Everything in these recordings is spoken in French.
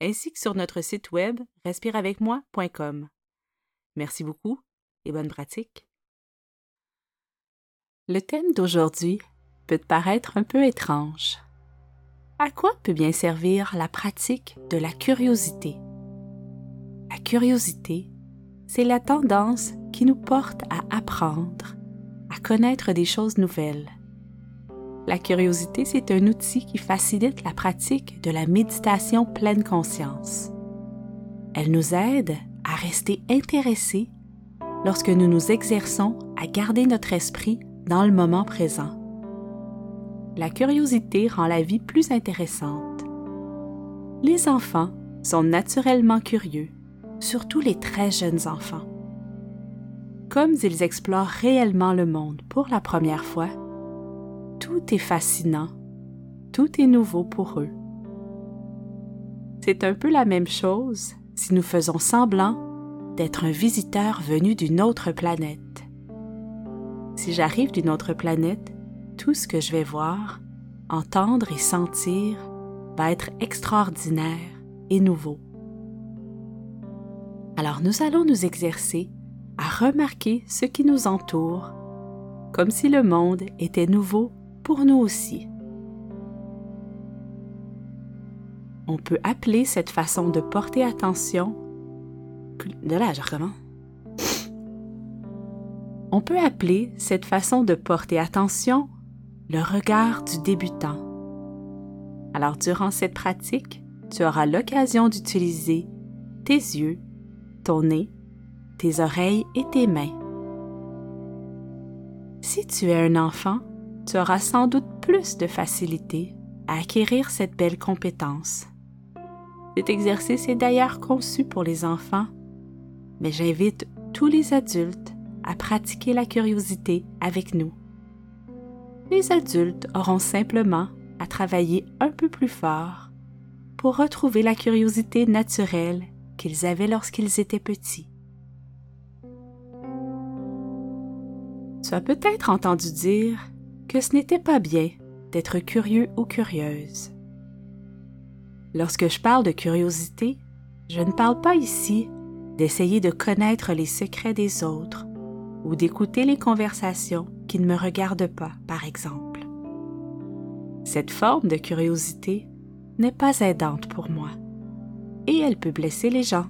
ainsi que sur notre site web respireavecmoi.com. Merci beaucoup et bonne pratique. Le thème d'aujourd'hui peut te paraître un peu étrange. À quoi peut bien servir la pratique de la curiosité? La curiosité, c'est la tendance qui nous porte à apprendre, à connaître des choses nouvelles. La curiosité, c'est un outil qui facilite la pratique de la méditation pleine conscience. Elle nous aide à rester intéressés lorsque nous nous exerçons à garder notre esprit dans le moment présent. La curiosité rend la vie plus intéressante. Les enfants sont naturellement curieux surtout les très jeunes enfants. Comme ils explorent réellement le monde pour la première fois, tout est fascinant, tout est nouveau pour eux. C'est un peu la même chose si nous faisons semblant d'être un visiteur venu d'une autre planète. Si j'arrive d'une autre planète, tout ce que je vais voir, entendre et sentir va être extraordinaire et nouveau. Alors nous allons nous exercer à remarquer ce qui nous entoure, comme si le monde était nouveau pour nous aussi. On peut appeler cette façon de porter attention. De là, je recommence. On peut appeler cette façon de porter attention le regard du débutant. Alors, durant cette pratique, tu auras l'occasion d'utiliser tes yeux ton nez, tes oreilles et tes mains. Si tu es un enfant, tu sans doute plus de facilité à acquérir cette belle compétence. Cet exercice est d'ailleurs conçu pour les enfants, mais j'invite tous les adultes à pratiquer la curiosité avec nous. Les adultes auront simplement à travailler un peu plus fort pour retrouver la curiosité naturelle qu'ils avaient lorsqu'ils étaient petits. Tu as peut-être entendu dire que ce n'était pas bien d'être curieux ou curieuse. Lorsque je parle de curiosité, je ne parle pas ici d'essayer de connaître les secrets des autres ou d'écouter les conversations qui ne me regardent pas, par exemple. Cette forme de curiosité n'est pas aidante pour moi et elle peut blesser les gens.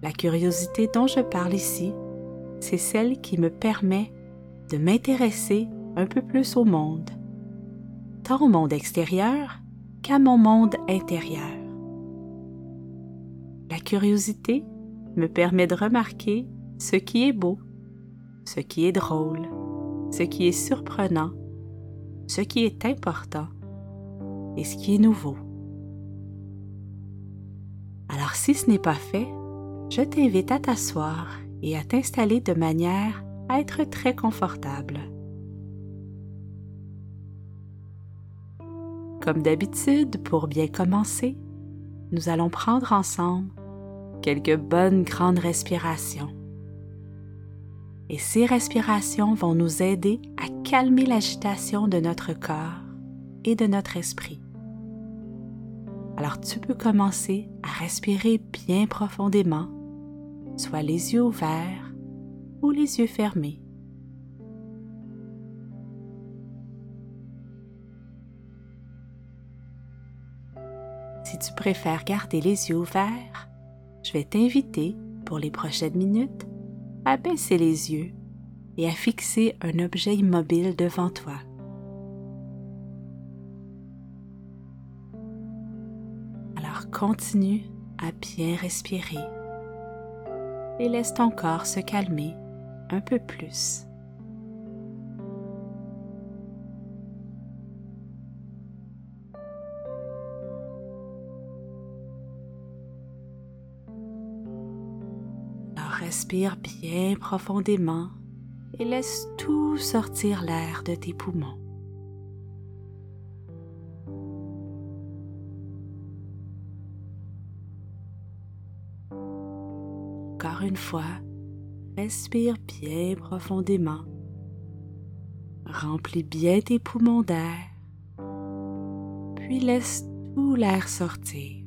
La curiosité dont je parle ici, c'est celle qui me permet de m'intéresser un peu plus au monde, tant au monde extérieur qu'à mon monde intérieur. La curiosité me permet de remarquer ce qui est beau, ce qui est drôle, ce qui est surprenant, ce qui est important et ce qui est nouveau. Alors si ce n'est pas fait, je t'invite à t'asseoir et à t'installer de manière à être très confortable. Comme d'habitude, pour bien commencer, nous allons prendre ensemble quelques bonnes grandes respirations. Et ces respirations vont nous aider à calmer l'agitation de notre corps et de notre esprit. Alors tu peux commencer à respirer bien profondément, soit les yeux ouverts ou les yeux fermés. Si tu préfères garder les yeux ouverts, je vais t'inviter pour les prochaines minutes à baisser les yeux et à fixer un objet immobile devant toi. continue à bien respirer et laisse ton corps se calmer un peu plus. Respire bien profondément et laisse tout sortir l'air de tes poumons. Encore une fois, respire bien profondément. Remplis bien tes poumons d'air, puis laisse tout l'air sortir.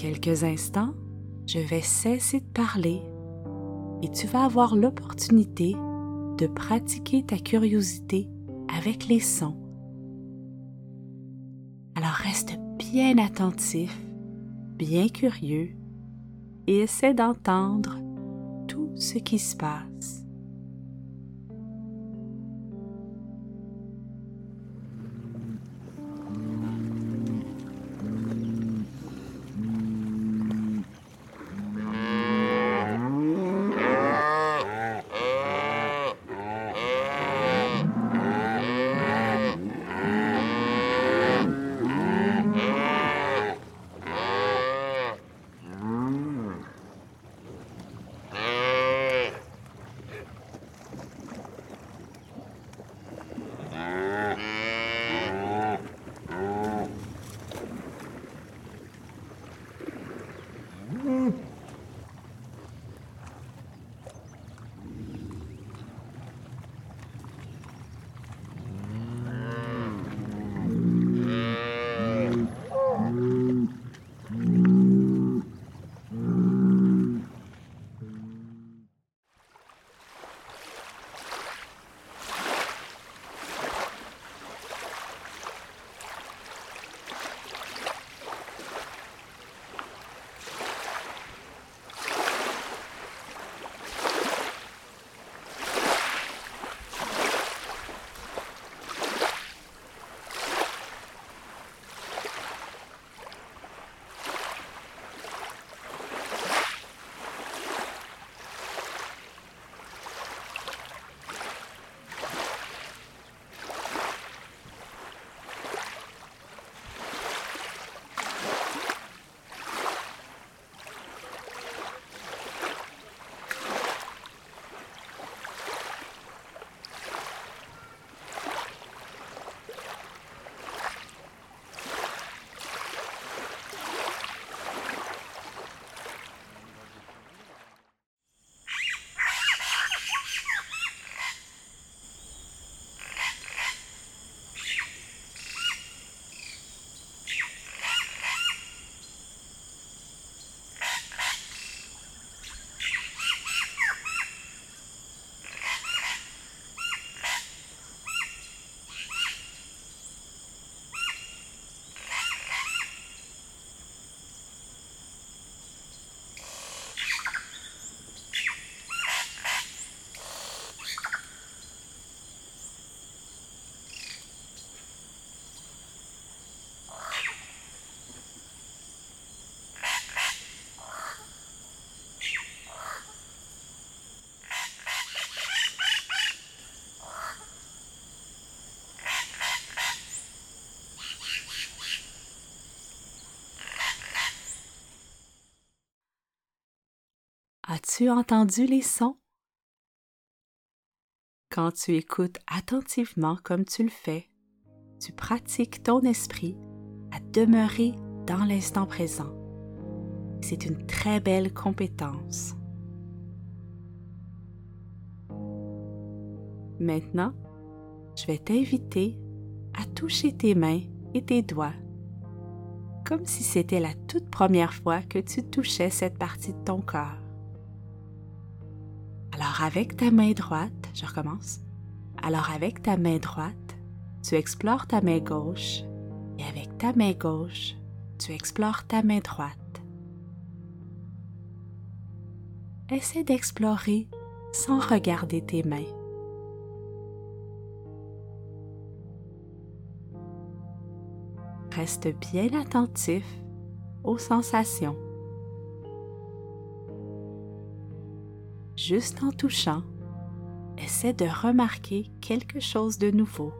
Quelques instants, je vais cesser de parler et tu vas avoir l'opportunité de pratiquer ta curiosité avec les sons. Alors reste bien attentif, bien curieux et essaie d'entendre tout ce qui se passe. As-tu entendu les sons? Quand tu écoutes attentivement comme tu le fais, tu pratiques ton esprit à demeurer dans l'instant présent. C'est une très belle compétence. Maintenant, je vais t'inviter à toucher tes mains et tes doigts, comme si c'était la toute première fois que tu touchais cette partie de ton corps. Alors avec ta main droite, je recommence. Alors avec ta main droite, tu explores ta main gauche et avec ta main gauche, tu explores ta main droite. Essaie d'explorer sans regarder tes mains. Reste bien attentif aux sensations. Juste en touchant, essaie de remarquer quelque chose de nouveau.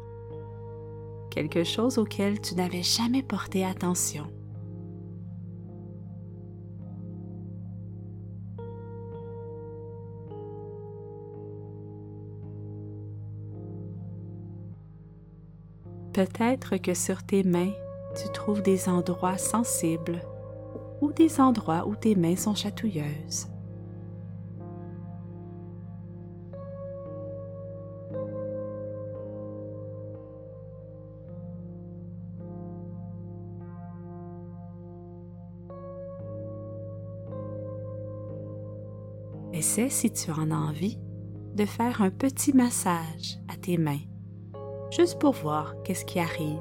quelque chose auquel tu n'avais jamais porté attention. Peut-être que sur tes mains, tu trouves des endroits sensibles ou des endroits où tes mains sont chatouilleuses. Essaie, si tu en as envie, de faire un petit massage à tes mains, juste pour voir qu'est-ce qui arrive.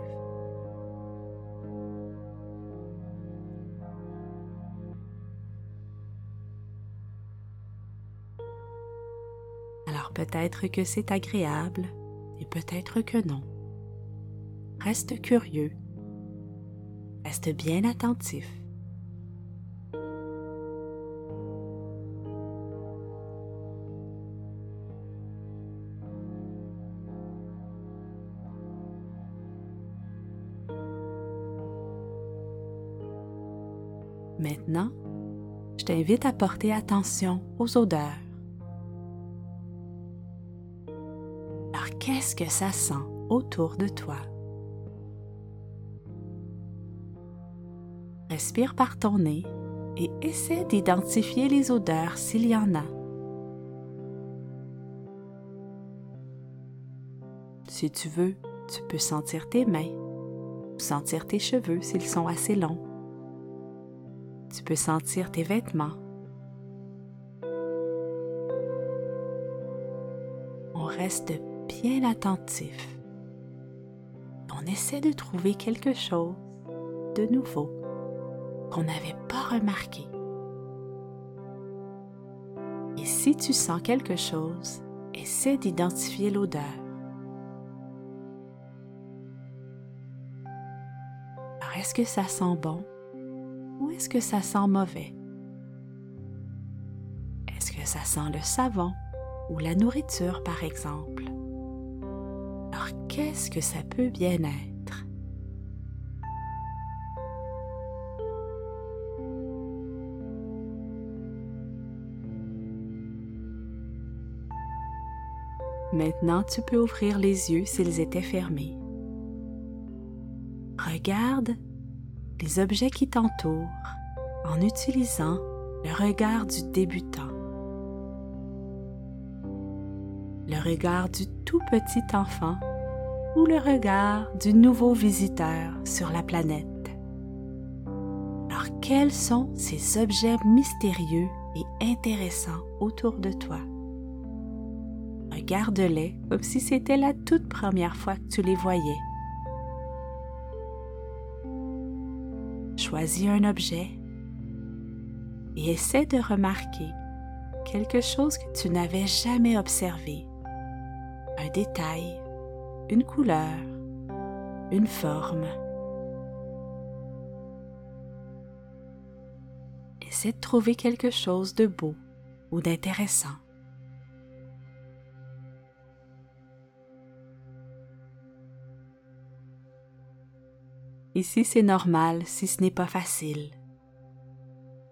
Alors peut-être que c'est agréable et peut-être que non. Reste curieux. Reste bien attentif. Maintenant, je t'invite à porter attention aux odeurs. Alors, qu'est-ce que ça sent autour de toi? Respire par ton nez et essaie d'identifier les odeurs s'il y en a. Si tu veux, tu peux sentir tes mains sentir tes cheveux s'ils sont assez longs. Tu peux sentir tes vêtements. On reste bien attentif. On essaie de trouver quelque chose de nouveau qu'on n'avait pas remarqué. Et si tu sens quelque chose, essaie d'identifier l'odeur. Alors, est-ce que ça sent bon? Est-ce que ça sent mauvais? Est-ce que ça sent le savon ou la nourriture, par exemple? Alors, qu'est-ce que ça peut bien être? Maintenant, tu peux ouvrir les yeux s'ils étaient fermés. Regarde les objets qui t'entourent en utilisant le regard du débutant, le regard du tout petit enfant ou le regard du nouveau visiteur sur la planète. Alors quels sont ces objets mystérieux et intéressants autour de toi? Regarde-les comme si c'était la toute première fois que tu les voyais. Choisis un objet et essaie de remarquer quelque chose que tu n'avais jamais observé. Un détail, une couleur, une forme. Essaie de trouver quelque chose de beau ou d'intéressant. Ici, c'est normal si ce n'est pas facile.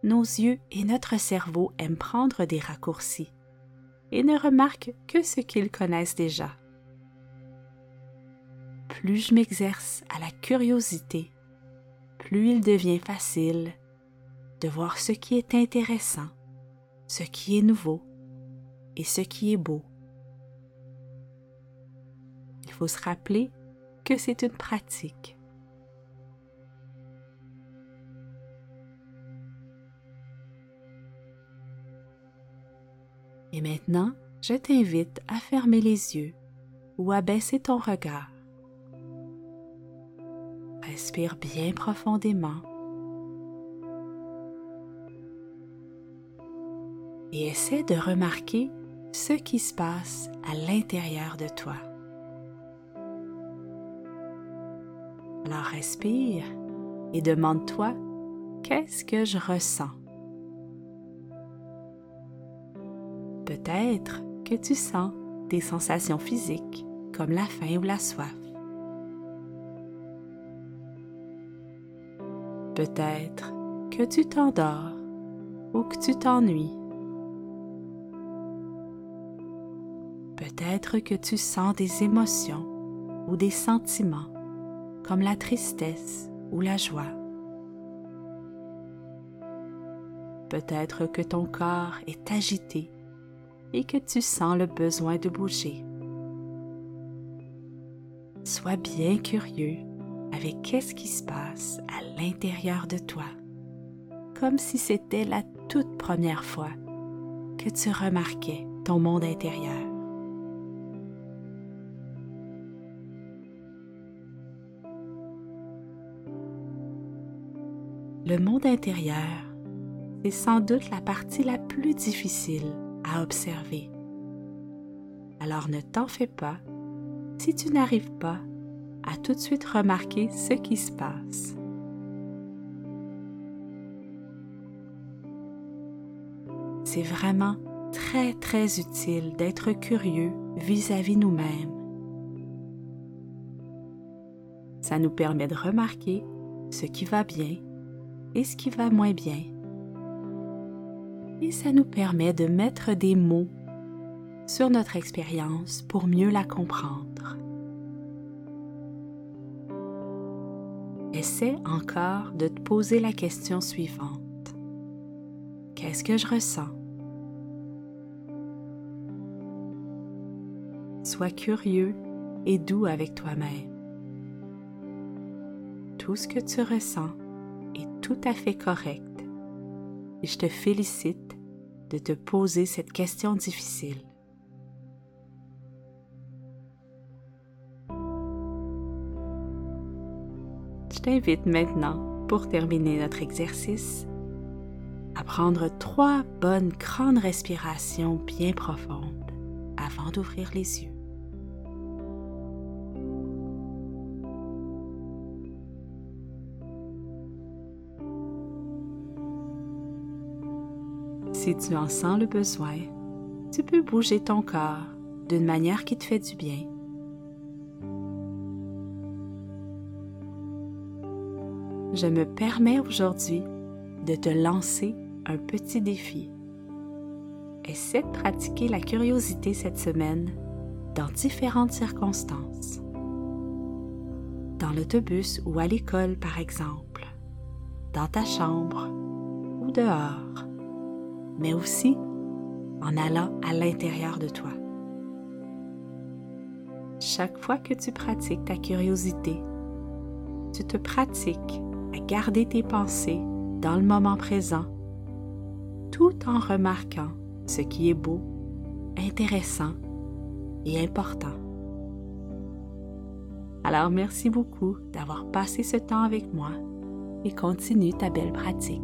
Nos yeux et notre cerveau aiment prendre des raccourcis et ne remarquent que ce qu'ils connaissent déjà. Plus je m'exerce à la curiosité, plus il devient facile de voir ce qui est intéressant, ce qui est nouveau et ce qui est beau. Il faut se rappeler que c'est une pratique Et maintenant, je t'invite à fermer les yeux ou à baisser ton regard. Respire bien profondément et essaie de remarquer ce qui se passe à l'intérieur de toi. Alors respire et demande-toi qu'est-ce que je ressens? Peut-être que tu sens des sensations physiques comme la faim ou la soif. Peut-être que tu t'endors ou que tu t'ennuies. Peut-être que tu sens des émotions ou des sentiments comme la tristesse ou la joie. Peut-être que ton corps est agité et que tu sens le besoin de bouger. Sois bien curieux avec qu'est-ce qui se passe à l'intérieur de toi, comme si c'était la toute première fois que tu remarquais ton monde intérieur. Le monde intérieur, c'est sans doute la partie la plus difficile observer. Alors ne t'en fais pas si tu n'arrives pas à tout de suite remarquer ce qui se passe. C'est vraiment très très utile d'être curieux vis-à-vis nous-mêmes. Ça nous permet de remarquer ce qui va bien et ce qui va moins bien. Et ça nous permet de mettre des mots sur notre expérience pour mieux la comprendre. Essaie encore de te poser la question suivante. Qu'est-ce que je ressens? Sois curieux et doux avec toi-même. Tout ce que tu ressens est tout à fait correct et je te félicite de te poser cette question difficile. Je t'invite maintenant, pour terminer notre exercice, à prendre trois bonnes grandes respirations bien profondes avant d'ouvrir les yeux. Si tu en sens le besoin, tu peux bouger ton corps d'une manière qui te fait du bien. Je me permets aujourd'hui de te lancer un petit défi. Essaie de pratiquer la curiosité cette semaine dans différentes circonstances. Dans l'autobus ou à l'école, par exemple, dans ta chambre ou dehors mais aussi en allant à l'intérieur de toi. Chaque fois que tu pratiques ta curiosité, tu te pratiques à garder tes pensées dans le moment présent, tout en remarquant ce qui est beau, intéressant et important. Alors merci beaucoup d'avoir passé ce temps avec moi et continue ta belle pratique.